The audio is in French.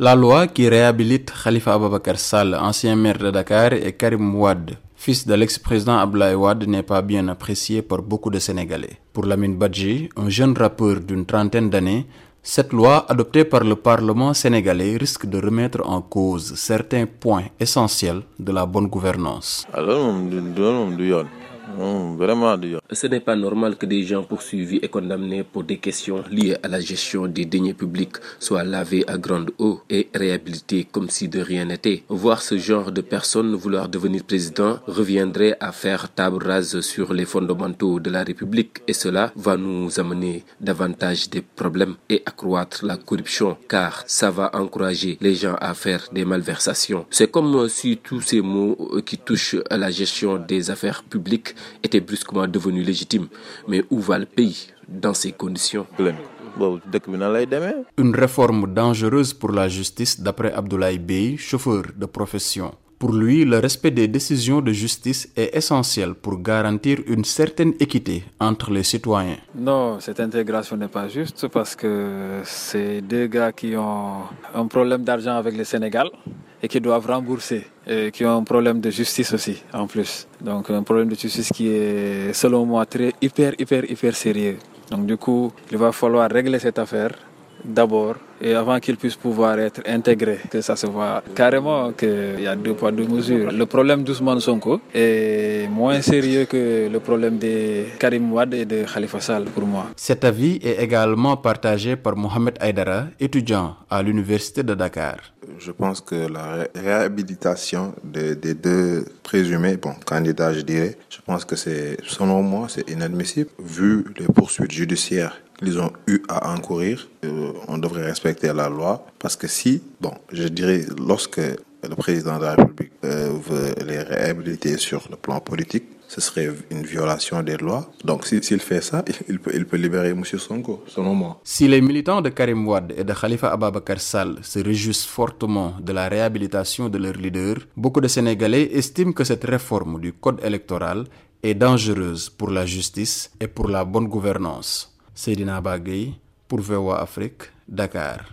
La loi qui réhabilite Khalifa Ababakar Sall, ancien maire de Dakar, et Karim Ouad, fils de l'ex-président Abdoulaye Wade, n'est pas bien appréciée par beaucoup de Sénégalais. Pour Lamine Badji, un jeune rappeur d'une trentaine d'années, cette loi adoptée par le Parlement sénégalais risque de remettre en cause certains points essentiels de la bonne gouvernance. Ce n'est pas normal que des gens poursuivis et condamnés pour des questions liées à la gestion des deniers publics soient lavés à grande eau et réhabilités comme si de rien n'était. Voir ce genre de personnes vouloir devenir président reviendrait à faire table rase sur les fondamentaux de la République et cela va nous amener davantage des problèmes et accroître la corruption car ça va encourager les gens à faire des malversations. C'est comme si tous ces mots qui touchent à la gestion des affaires publiques était brusquement devenu légitime. Mais où va le pays dans ces conditions? Une réforme dangereuse pour la justice d'après Abdoulaye Bey, chauffeur de profession. Pour lui, le respect des décisions de justice est essentiel pour garantir une certaine équité entre les citoyens. Non, cette intégration n'est pas juste parce que c'est deux gars qui ont un problème d'argent avec le Sénégal et qui doivent rembourser et qui ont un problème de justice aussi en plus. Donc un problème de justice qui est selon moi très hyper hyper hyper sérieux. Donc du coup, il va falloir régler cette affaire d'abord et avant qu'il puisse pouvoir être intégré, que ça se voit carrément qu'il y a deux poids deux mesures. Le problème d'Ousmane Sonko est moins sérieux que le problème de Karim Wade et de Khalifa Sall pour moi. Cet avis est également partagé par Mohamed Aydara, étudiant à l'université de Dakar. Je pense que la réhabilitation des, des deux présumés, bon, candidats je dirais, je pense que c'est, selon moi, c'est inadmissible vu les poursuites judiciaires qu'ils ont eu à encourir. Euh, on devrait respecter la loi parce que si, bon, je dirais, lorsque le président de la République euh, veut les réhabiliter sur le plan politique, ce serait une violation des lois. Donc s'il fait ça, il peut, il peut libérer M. Sonko, selon moi. Si les militants de Karim Wade et de Khalifa Ababakar Sall se réjouissent fortement de la réhabilitation de leur leader, beaucoup de Sénégalais estiment que cette réforme du code électoral est dangereuse pour la justice et pour la bonne gouvernance. Seydina Bagay pour VOA Afrique, Dakar.